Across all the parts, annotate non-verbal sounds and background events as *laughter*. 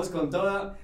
vamos con toda.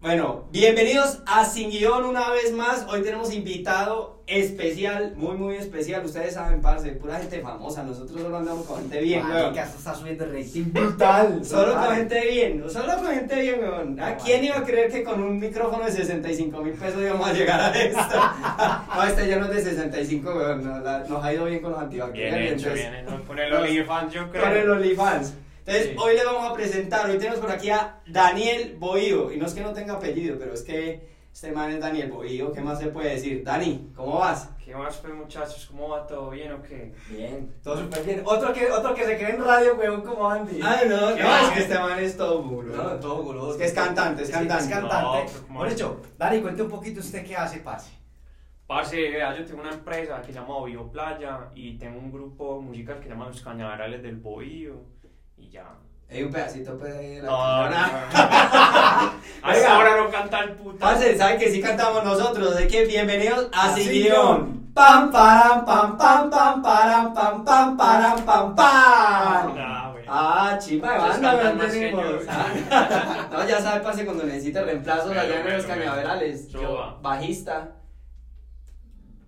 Bueno, bienvenidos a Sin Guión una vez más. Hoy tenemos invitado especial, muy, muy especial. Ustedes saben, parce, pura gente famosa. Nosotros solo andamos con gente bien, weón. Esto está subiendo el rating brutal. *laughs* Solo con gente bien, solo con gente bien, weón. ¿A quién iba a creer que con un micrófono de 65 mil pesos íbamos a llegar a esto? *laughs* no, este ya no es de 65, weón. Nos, nos ha ido bien con los Bien antibacteriales. hecho, entonces- bien hecho. Con el OnlyFans, yo creo. con el OnlyFans. Entonces, Sí. hoy le vamos a presentar, hoy tenemos por aquí a Daniel Bohío. Y no es que no tenga apellido, pero es que este man es Daniel Bohío. ¿Qué más se puede decir? Dani, ¿cómo vas? ¿Qué más, pues, muchachos? ¿Cómo va todo bien o qué? Bien, todo súper bien. Otro que, otro que se cree en radio, weón, como Andy. Ay, no, no, ¿Qué? es que este man es todo muro. No, todo goloso. Es que es cantante, es Sí, cantante. Es cantante. No, pero ¿cómo Por así? hecho, Dani, cuente un poquito usted qué hace, parce. Parce, vea, yo tengo una empresa que se llama Bio Playa y tengo un grupo musical que se llama Los Cañaverales del Bohío y ya. Hay un pedacito pues, de la No, no, no. Hasta ahora no canta el puta. Parce, ¿saben que sí cantamos nosotros? Así que bienvenidos a Sin Sin Guión. Guión. Pam, param, pam, pam, pam, param, pam, pam, param, pam, pam. Ah, chimba de banda, tenemos. Ah. *laughs* No, ya sabe, parce, cuando necesita reemplazos en bueno, los cañaverales. Bajista.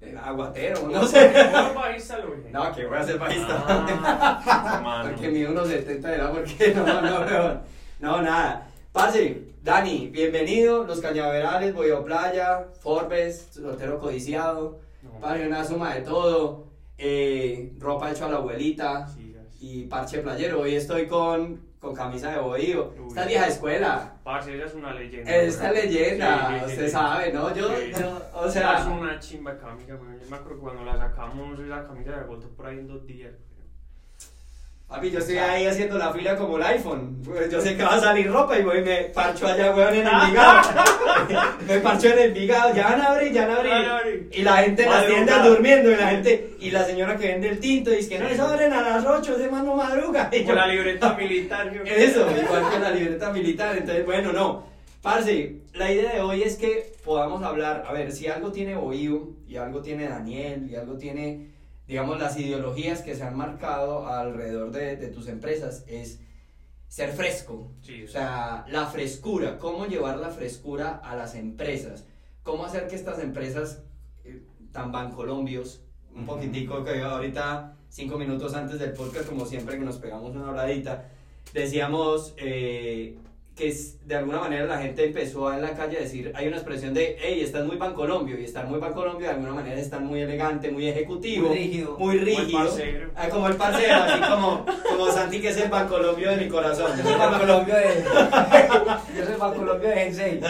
Eh, Aguatero, no sé. *laughs* No, que voy a ser bajista. Ah. *laughs* Porque mi 1.70 era porque *laughs* no, no, no, no, nada. Parce, Dani, bienvenido, Los Cañaverales, Boyo Playa, Forbes, soltero codiciado, No. parce, una suma de todo, eh, ropa hecha a la abuelita Sí, y parche playero. Hoy estoy con, con camisa de bohío. Esta vieja escuela, Parce, ella es una leyenda. esta leyenda, Sí, sí, sí, usted sí. sabe, ¿no? Yo, yo, o Esa es sea, una chimba de camisa, güey. Yo me acuerdo cuando la sacamos, esa camisa se agotó por ahí en dos días. Papi, yo estoy ahí haciendo la fila como el iPhone. Pues Yo sé que va a salir ropa y voy y me parcho allá, weón, en Envigado. *laughs* me parcho en Envigado, ya van a abrir, ya van a Ya van a abrir. Y la gente en las tiendas durmiendo y la gente, y la señora que vende el tinto dice que no, eso abren a las 8, ese man no madruga. Y Con yo, la libreta militar. ¿sí o qué? Eso, igual que la libreta militar. Entonces, bueno, no. Parce, la idea de hoy es que podamos hablar, a ver, si algo tiene Boiu y algo tiene Daniel y algo tiene, digamos, las ideologías que se han marcado alrededor de, de tus empresas, es ser fresco. Sí, O sea, la frescura, cómo llevar la frescura a las empresas, cómo hacer que estas empresas eh, tan bancolombios, un Ujú. poquitico que ahorita, cinco minutos antes del podcast, como siempre que nos pegamos una habladita, decíamos eh, que es- de alguna manera la gente empezó en la calle a decir, hay una expresión de, hey, estás muy bancolombio, y estar muy bancolombio de alguna manera es estar muy elegante, muy ejecutivo, Muy rígido. muy rígido. Ah, como el parcero, así como, como Santi que es el bancolombio de mi corazón. Yo soy para Colombia de. *laughs* Yo soy para Colombia de Gensei.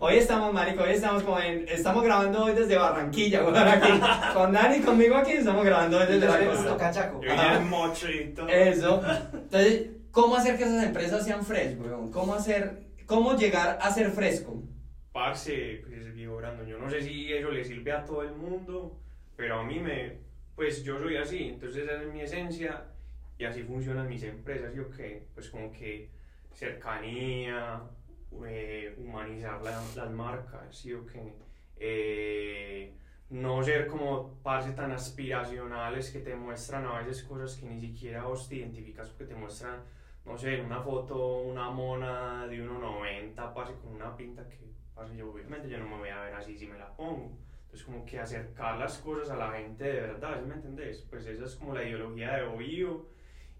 Hoy estamos, marico, hoy estamos como en, estamos grabando hoy desde Barranquilla, aquí, con Dani y conmigo aquí, estamos grabando hoy desde la soy costa. justo cachaco. Yo vine mochito. Eso. Entonces, ¿cómo hacer que esas empresas sean frescas, weón? ¿Cómo hacer, cómo llegar a ser fresco? Parce, pues viejo Brandon, yo no sé si eso le sirve a todo el mundo, pero a mí me, pues yo soy así, entonces esa es mi esencia y así funcionan mis empresas, ¿sí o qué? Pues como que cercanía, eh, humanizar la- las marcas, ¿sí o qué? Eh, no ser como parce tan aspiracionales que te muestran a veces cosas que ni siquiera vos te identificas porque te muestran, no sé, en una foto una mona de 1,90, parce, con una pinta que, parce, yo obviamente yo no me voy a ver así si me la pongo. Entonces como que acercar las cosas a la gente de verdad, ¿sí me entendés? Pues esa es como la ideología de Oído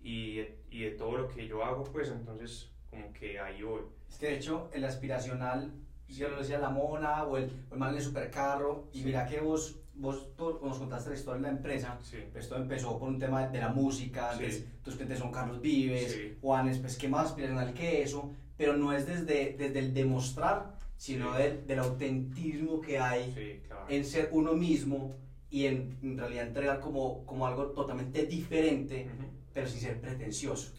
y, y de todo lo que yo hago, pues entonces como que ahí voy. Es que de hecho, el aspiracional, yo lo decía la mona o el, o el man del supercarro. Y Sí. mira que vos, vos tú nos contaste la historia de la empresa. Sí. Pues todo empezó por un tema de la música, Sí. entonces, tus clientes son Carlos Vives, Sí. Juanes, pues qué más aspiracional que eso, pero no es desde, desde el demostrar, sino del, del autentismo que hay claro. en ser uno mismo y en, en realidad entregar como, como algo totalmente diferente, Ujú. pero sin ser pretencioso.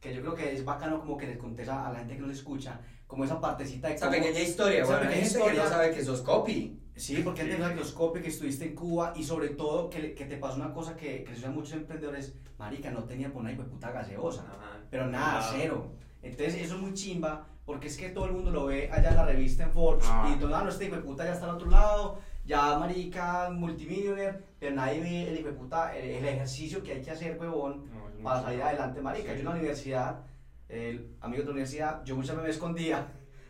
Que yo creo que es bacano como que les contés a, a la gente que nos escucha, como esa partecita de Esa cómo- pequeña historia, Esa. Hay pequeña gente que no historia. sabe que sos copy. Sí, porque antes Sí. de la microscopio que estuviste en Cuba y sobre todo que, que te pasó una cosa que, que a muchos emprendedores, marica, no tenía por una hijo de puta gaseosa, Ajá. pero nada, Nada. cero. Entonces eso es muy chimba porque es que todo el mundo lo ve allá en la revista en Forbes Ah. y todo, ah, no, este hijo de puta ya está al otro lado, ya marica, multimillionaire, pero nadie ve el hijo de puta, el, el ejercicio que hay que hacer, huevón, No, para salir adelante, marica. Sí. Yo en la universidad el amigo de la universidad, yo muchas veces me escondía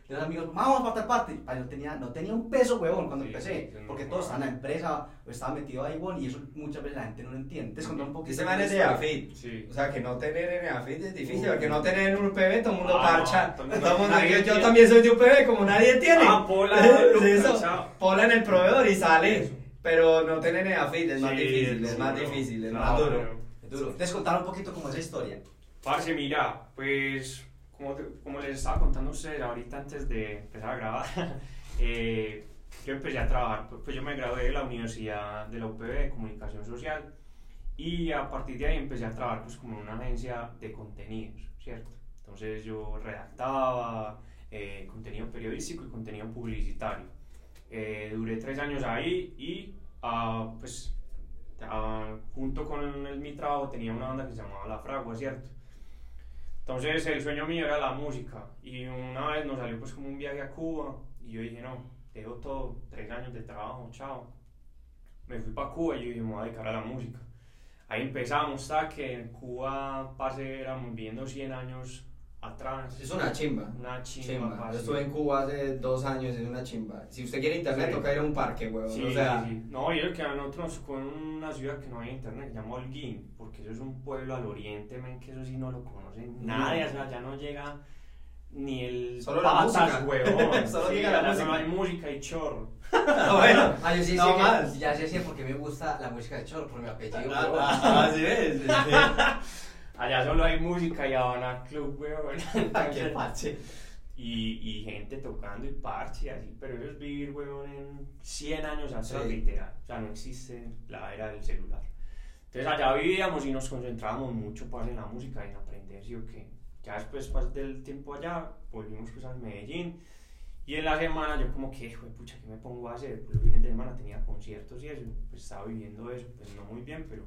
de los amigos, vamos para tal parte. Ay, no, tenía, no tenía un peso, huevón, cuando Sí, empecé, porque todos estaban en la empresa, o estaba metido ahí, huevón, y eso muchas veces la gente no lo entiende. Te contar un poquito. Ese man es de. AFIT. Sí. O sea, que no tener en AFIT es difícil, Uy. porque no tener en un UPB todo el mundo Ah, parcha. no, todo mundo- nadie yo, yo también soy de UPB, como nadie tiene. Ah, Pola, *laughs* eso. Pola en el proveedor y sale. Eso. Pero no tener en AFIT es más Sí, difícil, es duro. más difícil, es más duro. duro. Entonces contar un poquito como esa historia. Parce, mira, pues como, te- como les estaba contando a ustedes ahorita antes de empezar a grabar, *laughs* eh, yo empecé a trabajar, pues, pues yo me gradué de la Universidad de la UPB de Comunicación Social y a partir de ahí empecé a trabajar pues como en una agencia de contenidos, ¿cierto? Entonces yo redactaba eh, contenido periodístico y contenido publicitario. Eh, duré tres años ahí y ah, pues ah, junto con el- mi trabajo tenía una banda que se llamaba La Fragua, ¿cierto? Entonces el sueño mío era la música y una vez nos salió pues como un viaje a Cuba y yo dije no, dejo todo, tres años de trabajo, chao. Me fui para Cuba y yo dije me voy a dedicar a la música. Ahí empezamos, está que en Cuba, parce, éramos viviendo 100 años atrás. Es una chimba. Una chimba. Yo estuve en Cuba hace dos años, es una chimba. Si usted quiere internet, Sí. toca ir a un parque, huevón. Sí, o sea, sí, sí. No, y es que a nosotros nos tocó en una ciudad que no había internet, que se llama Holguín, porque eso es un pueblo al oriente, men, que eso sí no lo conocen nadie, o sea, ya no llega ni el Solo la música. huevón. *laughs* Solo Sí, llega la música. Hay y chorro. bueno. *laughs* Ah, yo sí No sé que- más. ya sé sí, porque me gusta la música de Chor, por mi apellido. Ah, huevón. ah, Así es. *laughs* Allá solo hay música y Habana Club. *laughs* Qué Entonces, parche. y, y gente tocando y parche y así, pero eso es vivir, huevón, en 100 años atrás, Sí. literal. O sea, no existe la era del celular. Entonces allá vivíamos y nos concentrábamos mucho pues, en la música y en aprender, ¿sí o qué? Ya después pues, del tiempo allá, volvimos pues a Medellín y en la semana yo como que, hijo de pucha, ¿qué me pongo a hacer? Pues los fines de semana tenía conciertos y eso, pues estaba viviendo eso, pues no muy bien, pero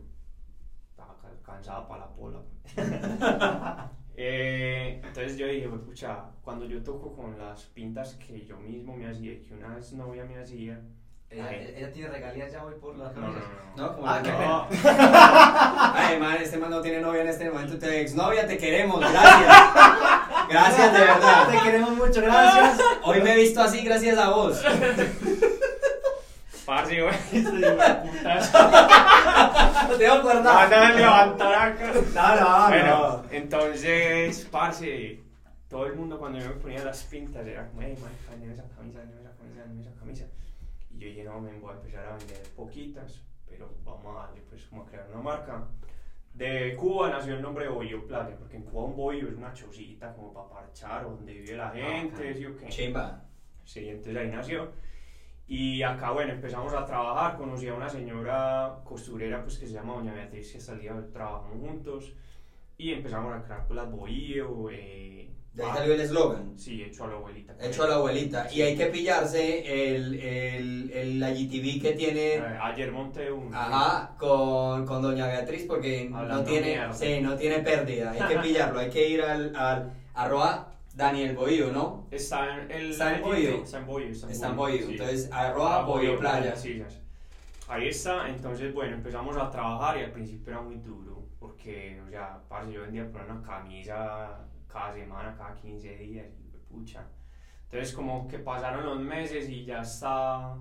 estaba ca- cansado para la pola. *laughs* Eh, entonces yo dije, "Pues, pucha, cuando yo toco con las pintas que yo mismo me hacía y que una vez novia me hacía, Ella, tiene regalías ya hoy por las no, no, camisas. no. No, como Ah, no. *laughs* Ay, man, este man no tiene novia en este momento. Te exnovia, te queremos, gracias. Gracias, de verdad. Te queremos mucho, gracias. Hoy me he visto así gracias a vos. *laughs* parce, güey, *laughs* te voy a acordar. Van a levantar acá. No, no, Bueno, entonces, parce, todo el mundo cuando yo me ponía las pintas era como, hey, marica, dame esa camisa, dame esa camisa, dame esa camisa. Y yo dije, no, me voy a empezar a vender poquitas, pero vamos a darle, pues, como a crear una marca. De Cuba nació el nombre de Bohío Playa, porque en Cuba un bohío es una chocita como para parchar, donde vive la gente, ¿sí o qué? Chimba. Sí, entonces ahí nació. Y acá, bueno, empezamos a trabajar. Conocí a una señora costurera pues, que se llama Doña Beatriz, que hasta el día trabajamos juntos. Y empezamos a crear pues, las bohío. Eh, De ahí ah, salió el eslogan. Sí, hecho a la abuelita. Hecho a la abuelita. Y hay que pillarse el, el, el, la GTV que Eh, tiene. ayer monté un. Ajá, con, con Doña Beatriz porque no tiene, mierda. sí, no tiene pérdida. Hay que *laughs* pillarlo. Hay que ir al, al arroba Daniel Bohío, ¿no? Está en el. Está en. Está en Bohío. Está en sí. Entonces, arroba Ah, Bohío Playa. Sí. Ahí está, entonces bueno, empezamos a trabajar y al principio era muy duro, porque, o sea, parce, yo vendía por una camisa cada semana, cada 15 días, y pucha. Entonces como que pasaron los meses y ya está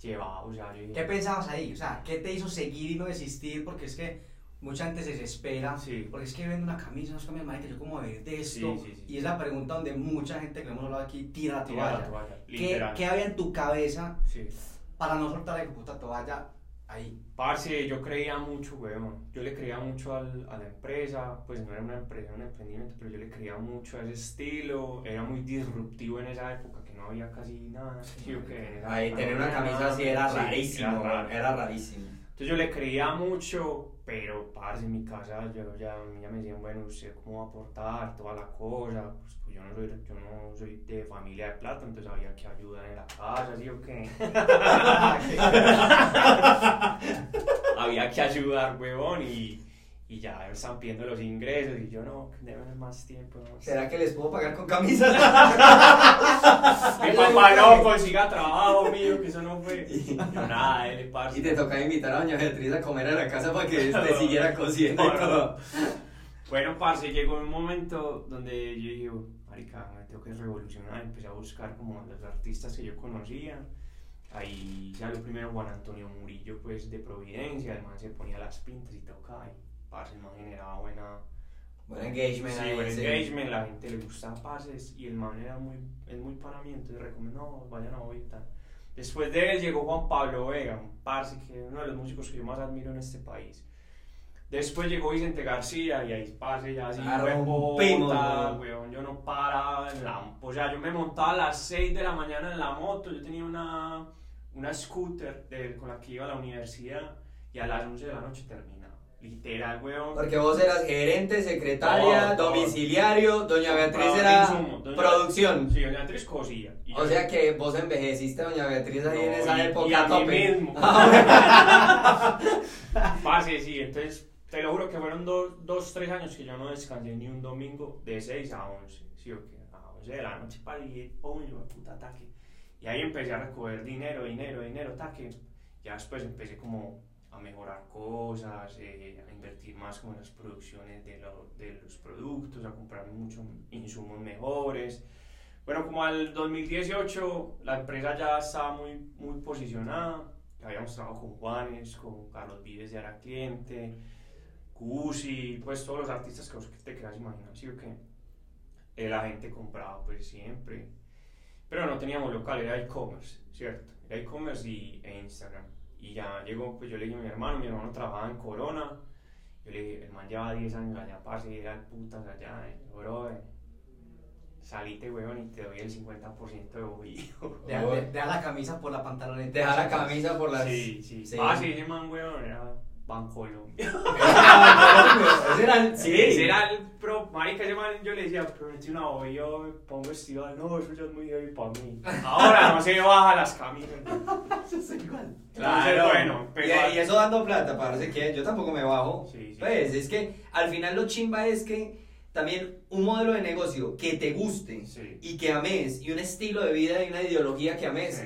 llevado, o sea, yo dije, ¿Qué pensabas ahí? O sea, ¿qué te hizo seguir y no desistir? Porque es que mucha gente se desespera. Sí. Porque es que vendo una camisa, unas camisas, marica, yo como ver de esto. Sí, sí, sí. Y es la pregunta donde mucha gente que hemos hablado aquí tira la Tira toalla. la toalla, ¿Qué. ¿Qué había en tu cabeza Sí. para no soltar la puta toalla ahí? Parce, yo creía mucho, weón. Yo le creía mucho al, a la empresa, pues no era una empresa, era un emprendimiento, pero yo le creía mucho a ese estilo. Era muy disruptivo en esa época, que no había casi nada. Sí, o que Ahí tener no una camisa así era rarísimo, era raro. era rarísimo. Entonces yo le creía mucho, pero parce, en mi casa yo ya, ya me decían, bueno, ¿usted cómo aportar toda la cosa? Pues, pues yo, no soy, yo no soy de familia de plata, entonces había que ayudar en la casa, ¿sí o qué? *laughs* había que ayudar, huevón, y, y ya están pidiendo los ingresos, y yo no, debe más tiempo. No, ¿Será que les puedo pagar con camisas? *laughs* Mi papá no consiga trabajo mío, que eso no fue. Yo nada, él parce. Y te toca invitar a Doña Beatriz a comer a la casa para que *laughs* te siguiera cosiendo y todo. Bueno, parce, llegó un momento donde yo dije, "Oh, marica, me tengo que revolucionar. Empecé a buscar como los artistas que yo conocía. Ahí salió primero Juan Antonio Murillo, pues, de Providencia. Man se ponía las pintas y tocaba. Y, parce, el man generaba buena... Buen engagement Sí, buen engagement, la gente le gustaba pases y el man era muy, es muy para mí, entonces vayan a oír tal. Después de él llegó Juan Pablo Vega, un parce que es uno de los músicos que yo más admiro en este país. Después llegó Vicente García y ahí parce ya así, huevón, weón, yo no paraba en la, o sea, yo me montaba a las 6 de la mañana en la moto, yo tenía una, una scooter de- con la que iba a la universidad y a las 11 de la noche terminaba, literal, weón. Porque vos eras gerente, secretaria, Todo, todo. domiciliario, doña Beatriz era insumo, doña- producción. Sí, doña Beatriz cosía. O yo- sea que vos envejeciste, doña Beatriz, ahí en No, esa y- época y a mí tope. mismo. *laughs* Parce, sí, entonces te lo juro que fueron dos, dos, tres años que yo no descansé ni un domingo de 6 a 11, sí o qué, a 11 de la noche para ir, pum, puta ataque. Y ahí empecé a recoger dinero, dinero, dinero, taque. Ya después empecé como a mejorar cosas, eh, a invertir más como en las producciones de, lo- de los productos, a comprar muchos insumos mejores. Bueno, como al 2018 la empresa ya estaba muy, muy posicionada. Habíamos trabajado con Juanes, con Carlos Vives de Ara Cliente, Cusi, pues todos los artistas que te quieras imaginar, ¿sí o qué? Eh, la gente compraba pues siempre. Pero no teníamos local, era e-commerce, ¿cierto? Era e-commerce e Instagram. Y ya llegó, pues yo le dije a mi hermano, mi hermano trabajaba en Corona. Yo le dije, el man lleva 10 años allá, parce, era el putas allá, eh, bro, eh, salite, weón, y te doy el 50% de bobillo. *laughs* Deja, de- deja la camisa por la pantaloneta. Dejar la camisa por las. Sí, sí. Sí. Ah, sí, ese man, weón, era Bancolombia. *laughs* Ese era el- Sí. Ese era el pro, marica, ese man, yo le decía, pero metí una bobillo, me pongo estival, no, eso ya es muy heavy para mí. Ahora no se baja las camisas. *laughs* Eso es igual. Entonces, bueno, y, pero... y eso dando plata, parece que yo tampoco me bajo. Sí, sí. Pues es que al final lo chimba es que también un modelo de negocio que te guste Sí. y que ames y un estilo de vida y una ideología que ames.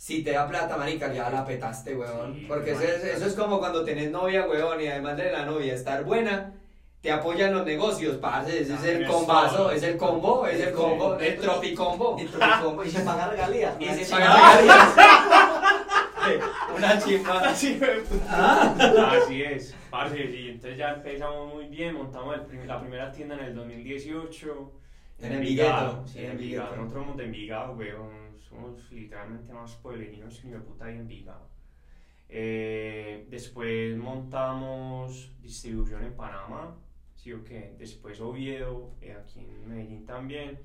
Si te da plata, marica, ya la petaste, weón. Sí, Porque eso es, eso es como cuando tenés novia, weón, y además de la novia estar buena, te apoyan los negocios, parce. Ese es el También es combazo, es el combo, es el combo, el tropicombo. Y Tropicombo, y se paga regalías. Y se paga regalías. *laughs* Una chimba. *laughs* Así, Ah. Así es, parce, sí, entonces ya empezamos muy bien, montamos el prim- la primera tienda en el 2018. En Envigado, sí, en en Envigado. Nosotros somos de Envigado, weón, somos literalmente más pueblerinos que ni de puta en Envigado. Eh, después montamos distribución en Panamá, sí o qué, después Oviedo, eh, aquí en Medellín también,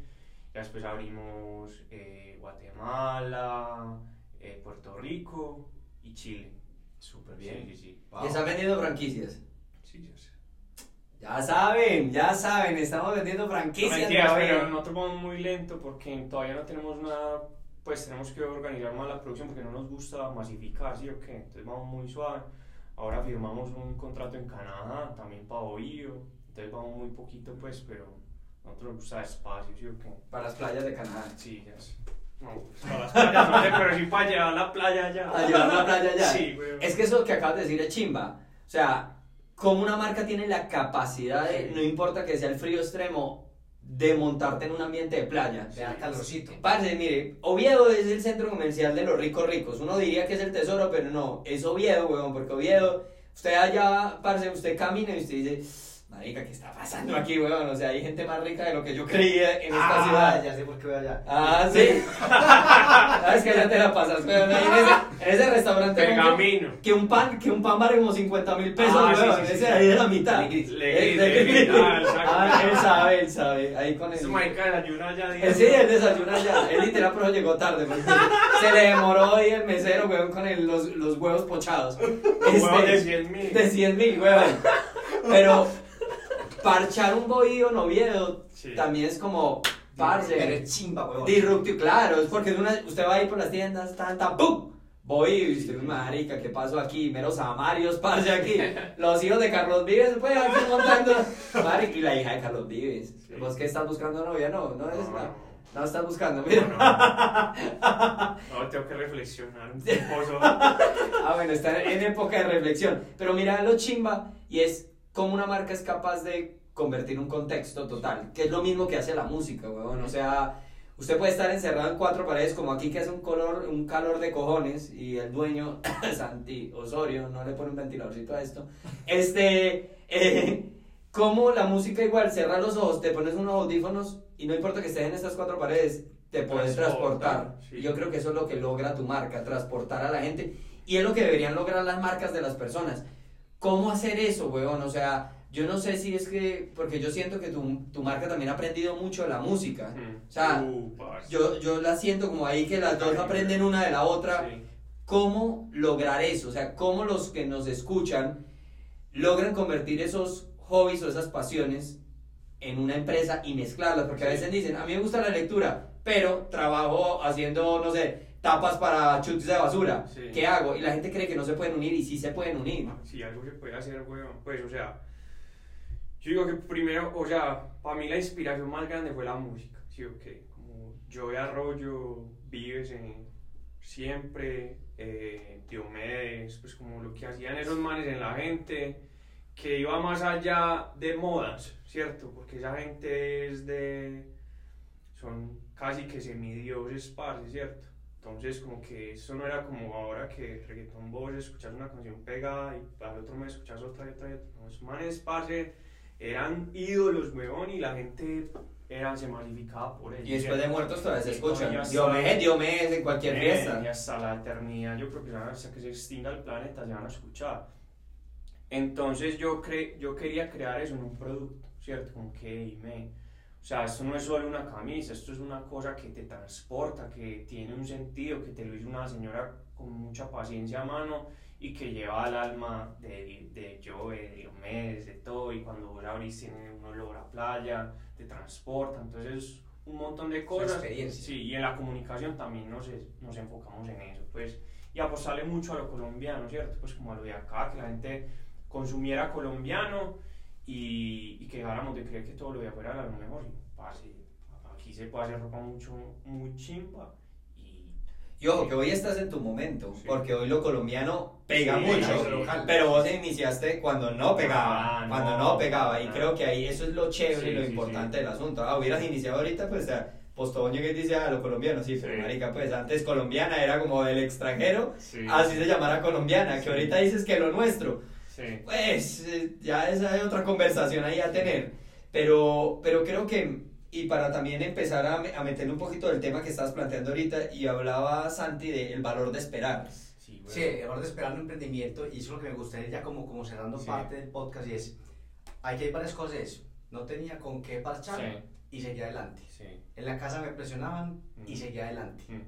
y después abrimos eh, Guatemala, eh, Puerto Rico y Chile. Súper bien. Sí, sí, sí. Y están vendiendo franquicias. Sí, ya sé. Ya saben, ya saben, estamos vendiendo No, franquicias. mentiras, todavía. pero nosotros vamos muy lento porque todavía no tenemos nada, pues tenemos que organizar más la producción porque no nos gusta masificar, ¿sí o qué? Entonces vamos muy suave. Ahora firmamos un contrato en Canadá, también para Ohio, entonces vamos muy poquito pues, pero nosotros nos gusta despacio, ¿sí o qué? Para las playas de Canadá. Sí, ya sé. No, pues para las playas no sé, pero sí para llevar la playa allá. A llevar la playa allá. Sí, güey. Es que eso que acabas de decir es chimba. O sea, como una marca tiene la capacidad de, no importa que sea el frío extremo, de montarte en un ambiente de playa. Le da calorcito. Parce, mire, Oviedo es el centro comercial de los ricos ricos. Uno diría que es el tesoro, pero no, es Oviedo, weón, porque Oviedo, usted allá, parce, usted camina y usted dice, marica, ¿qué está pasando aquí, weón? O sea, hay gente más rica de lo que yo creía en esta Ah, ciudad. ya sé por qué voy allá. Ah, sí. *laughs* Sabes que ya te la pasas, weón, ahí en ese, en ese restaurante. Pergamino. Que un pan, que un pan vale como 50 mil pesos, Ah, weón. sí, sí, ese sí. ahí de la mitad. Es de Legris. ah, exacto. Ah, él sabe, él sabe. Ahí con Ese el. marica desayuna allá. Él sí, él desayuna ya. Él literal, pero llegó tarde. porque se le demoró ahí el mesero, weón, con el- los, los huevos pochados. Huevo de Este, 100 mil. de 100 mil, weón. Pero parchar un bohío en Oviedo Sí. también es como, Pero parce, es chimba, weón. disruptivo. Claro, es porque una, usted va ahí por las tiendas, tan, tan, ¡pum! Bohío, y usted, marica, ¿qué pasó aquí? Meros amarios, parce, aquí. *laughs* Los hijos de Carlos Vives, pues, aquí montando. *laughs* Marica, y la hija de Carlos Vives. Sí. ¿Vos qué estás buscando novia? No, no es No, la... no. No estás buscando, No, mira. no. *laughs* No, tengo que reflexionar un poco. Ah, bueno, está en época de reflexión. Pero mira lo chimba y es cómo una marca es capaz de convertir un contexto total, que es lo mismo que hace la música, weón. O sea, usted puede estar encerrado en cuatro paredes como aquí que hace un color, un calor de cojones y el dueño, *coughs* Santi Osorio, no le pone un ventiladorcito a esto. Este, eh, como la música igual, cierra los ojos, te pones unos audífonos y no importa que estés en estas cuatro paredes, te puedes Transporta, transportar. sí. Yo creo que eso es lo que logra tu marca, transportar a la gente. Y es lo que deberían lograr las marcas de las personas. ¿Cómo hacer eso, weón? O sea, yo no sé si es que, porque yo siento que tu, tu marca también ha aprendido mucho de la música. Mm. O sea, Uh. Yo, yo la siento como ahí que las dos aprenden una de la otra. Sí. ¿Cómo lograr eso? O sea, ¿cómo los que nos escuchan logran convertir esos hobbies o esas pasiones en una empresa y mezclarlas? Porque a veces dicen, a mí me gusta la lectura, pero trabajo haciendo, no sé, tapas para chutes de basura. Sí. ¿Qué hago? Y la gente cree que no se pueden unir y sí se pueden unir. Si algo se puede hacer, weón, pues, o sea, yo digo que primero, o sea, para mí la inspiración más grande fue la música, ¿sí o qué? Como Joey Arroyo, Vives en Siempre, eh, Diomedes, pues como lo que hacían esos manes en la gente, que iba más allá de modas, ¿cierto? Porque esa gente es de, son casi que semidioses, parce, ¿cierto? Entonces, como que eso no era como ahora que reggaetón vos escuchas una canción pegada y al otro mes escuchas otra y otra y otra. Esos manes, parce, eran ídolos, weón, y la gente era, se masificaba por ellos. Y después de muertos todavía se Y escuchan. Diomedes, Diomedes en cualquier fiesta. Y hasta la eternidad, yo creo que hasta que se extinga el planeta se van a escuchar. Entonces yo, cre yo quería crear eso en un producto, ¿cierto? Como que, me, o sea, esto no es solo una camisa, esto es una cosa que te transporta, que tiene un sentido, que te lo hizo una señora con mucha paciencia a mano y que lleva al alma de, de Joe, de Diomedes, de todo, y cuando vos abrís tiene un olor a playa, te transporta, entonces un montón de cosas. experiencia. Sí, y en la comunicación también nos, nos enfocamos en eso, pues, y apostarle mucho a lo colombiano, ¿cierto? Pues como a lo de acá, que la gente consumiera colombiano y, y que dejáramos de creer que todo lo de afuera era lo mejor. Parce, aquí se puede hacer ropa mucho, muy chimba y... Ojo, que hoy estás en tu momento, Sí. porque hoy lo colombiano pega Sí, mucho, pero vos iniciaste cuando no pegaba, Ah, cuando no, no, pegaba, y ah. creo que ahí eso es lo chévere y Sí, lo importante del asunto. Ah, hubieras iniciado ahorita, pues, o Postobón llega y dice a lo colombiano, sí, pero marica, pues antes colombiana era como del extranjero, Sí, así se llamara colombiana, que ahorita dices que lo nuestro, sí. pues eh, ya esa es otra conversación ahí a tener. Pero, pero creo que, y para también empezar a, a meterle un poquito del tema que estabas planteando ahorita, y hablaba Santi del valor de esperar. Sí, güey. Sí, ahora de esperar un emprendimiento, y eso es lo que me gustaría ya como, como cerrando Sí. parte del podcast, y es, aquí hay varias cosas, es, no tenía con qué parchar Sí, y seguía adelante. sí. En la casa me presionaban y Mm. seguía adelante. Mm.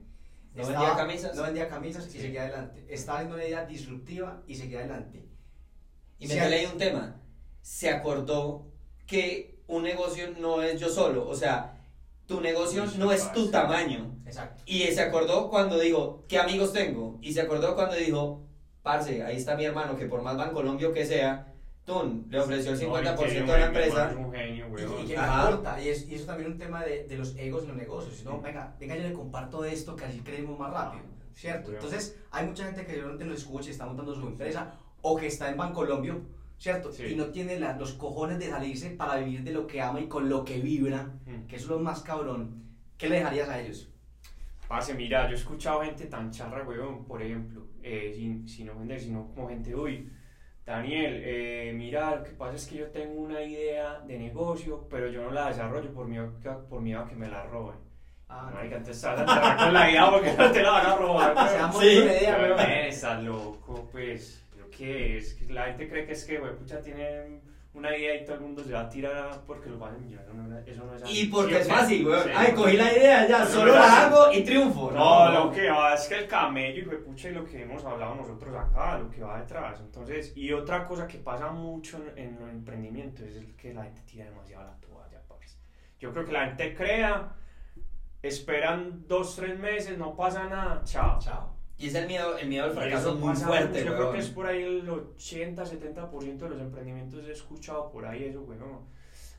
¿No Estaba- vendía camisas? No vendía camisas y Sí. seguía adelante. Estaba haciendo una idea disruptiva y seguía adelante. Y me leí un tema. Se acordó que un negocio no es yo solo. O sea, tu negocio Uy, no es tu tamaño. Exacto. Y se acordó cuando dijo, ¿qué amigos tengo? Y se acordó cuando dijo, parce, ahí está mi hermano, que por más Bancolombio que sea, Tun, le ofreció el 50% de la empresa. Es un genio, Y, weón. y que importa, y, es, y eso también es un tema de, de los egos en los negocios. No, venga, venga, yo le comparto esto que así creemos más rápido, ¿cierto? Weón. Entonces, hay mucha gente que realmente nos escucha y está montando su empresa o que está en Bancolombio, ¿cierto? Sí. Y no tiene la- los cojones de salirse para vivir de lo que ama y con lo que vibra, Mm. que eso es lo más cabrón. ¿Qué le dejarías a ellos? Parce, mira, yo he escuchado gente tan charra, weón, por ejemplo, eh, sin, sin ofender, sino como gente, uy, Daniel, eh, mira, lo que pasa es que yo tengo una idea de negocio, pero yo no la desarrollo por miedo, por miedo a que me la roben. Ah, Marica, entonces estás a con la idea porque no te la van a robar, *laughs* llama Sí. idea, Pero, estás loco, pues, ¿lo qué es? Que La gente cree que es que, güey, pucha, tienen una idea y todo el mundo se va a tirar porque lo van a millonar, no, eso no es así. Y porque ¿Sí es fácil, weón. Sí. Ay, cogí la idea, ya, solo no la hago y triunfo. No, lo que va es que el camello, y fue pucha, y lo que hemos hablado nosotros acá, lo que va detrás. Entonces, y otra cosa que pasa mucho en, en los emprendimientos es el que la gente tira demasiado la toalla, parce. Yo creo que la gente crea, esperan dos, tres meses, no pasa nada, chao. Chao. Y es el miedo, el miedo al fracaso muy fuerte. Yo creo que es por ahí el 80-70% de los emprendimientos he escuchado por ahí eso, weón.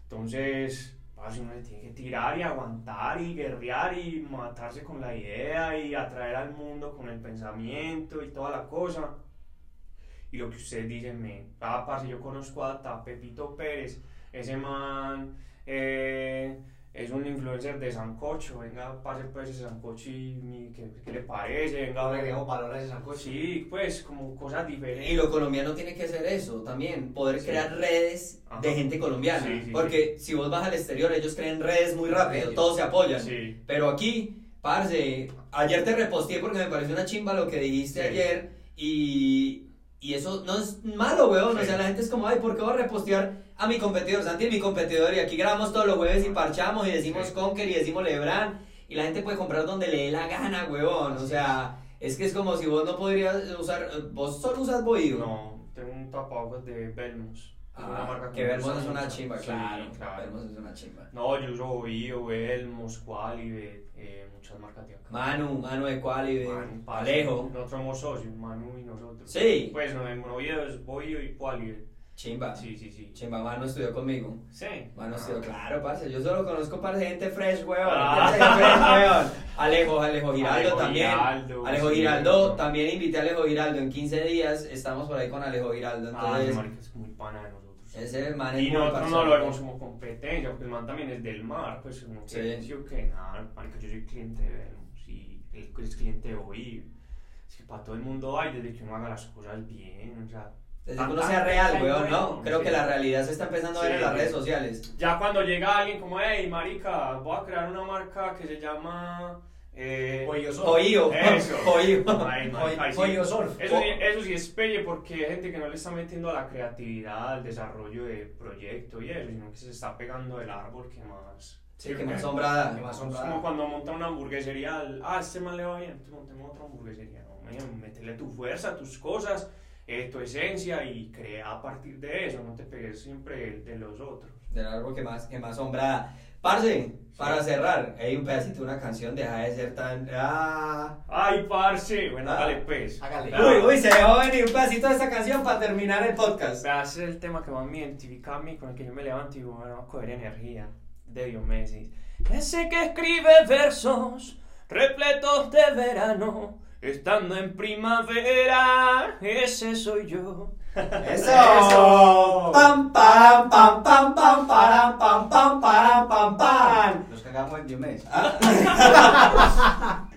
Entonces, parce, uno le tiene que tirar y aguantar y guerrear y matarse con la idea y atraer al mundo con el pensamiento y toda la cosa. Y lo que ustedes dicen, me, ah, parce, yo conozco a, a Pepito Pérez, ese man eh, es un influencer de Sancocho, venga, pase pues ese Sancocho y mi- ¿qué, qué le parece? Venga, Ahora agregamos valor a ese sancocho. Sí, pues como cosas diferentes. Y lo colombiano tiene que ser eso también, poder Sí. crear redes Ajá. de gente colombiana. Sí, sí, porque si vos vas al exterior, ellos creen redes muy rápido, todos se apoyan. Sí. Pero aquí, parce, ayer te reposteé porque me pareció una chimba lo que dijiste Sí. ayer y, y eso no es malo, weón. O sea, la gente es como, ay, ¿por qué voy a repostear a mi competidor? Santi es mi competidor y aquí grabamos todos los jueves y parchamos y decimos Sí. Conker y decimos Lebran y la gente puede comprar donde le dé la gana, weón. O sea, es que es como si vos no podrías usar, vos solo usas Bohío. No, tengo un tapabocas de Belmos. Una Ah, marca que gusta es una mucho. chimba, Sí, claro. claro. Es una chimba. No, yo uso Bohío, Belmos, Qualibet, eh, muchas marcas de acá. Manu, Manu de Quali, de Manu, parce, Alejo. Nosotros somos socios, Manu y nosotros. Sí. Pues no, en Bohío es Bohío y Qualibet. Chimba. Sí, sí, sí. Chimba, Manu estudió conmigo. Sí. Mano, sí, claro, parce. Yo solo conozco para gente fresh, weón. Ah. Gente fresh, weón. Alejo, Alejo Giraldo Alejo también. Giraldo, Alejo sí, Giraldo, weón. también invité a Alejo Giraldo. En 15 días estamos por ahí con Alejo Giraldo. Ah, Entonces, marica es muy pana de nosotros. ese man es Y nosotros no lo vemos como competencia, porque el man también es del mar, pues como que Sí. sí que nada, marica, yo soy cliente de Belmos y él es cliente de Bohío. Es que para todo el mundo hay desde que uno haga las cosas bien, o sea, Desde que uno sea real, weón, ¿no? Creo que la realidad se está empezando a ver Sí. en las redes sociales. ya cuando llega alguien como, hey, marica, voy a crear una marca que se llama... Eh. Oído, Eso. *laughs* Ay, ahí sí. Eso, eso sí es pelle porque hay gente que no le está metiendo a la creatividad, al desarrollo de proyecto y eso, sino que se está pegando del árbol que más... Sí, que más Que sombrada. más como cuando montan una hamburguesería, al- ah, este man le va bien, entonces montemos otra hamburguesería. No, man, métele tu fuerza, tus cosas, eh, tu esencia y crea a partir de eso, no te pegues siempre de los otros. Del árbol que más, que más sombrada. Parce, para cerrar, hay un pedacito de una canción, deja de ser tan. Ah. Ay, parce, bueno, Ah. dale pues. Hágale. Uy, uy, se dejó venir un pedacito de esta canción para terminar el podcast. ese es el tema que más me identifica a mí, con el que yo me levanto y bueno, a coger energía, de Diomedes. Ese que escribe versos repletos de verano, Estando en primavera, ese soy yo. *laughs* Eso. Eso. Pam pam pam pam pam pam pam pam pam pam pam. Nos cagamos en 10 meses. *laughs*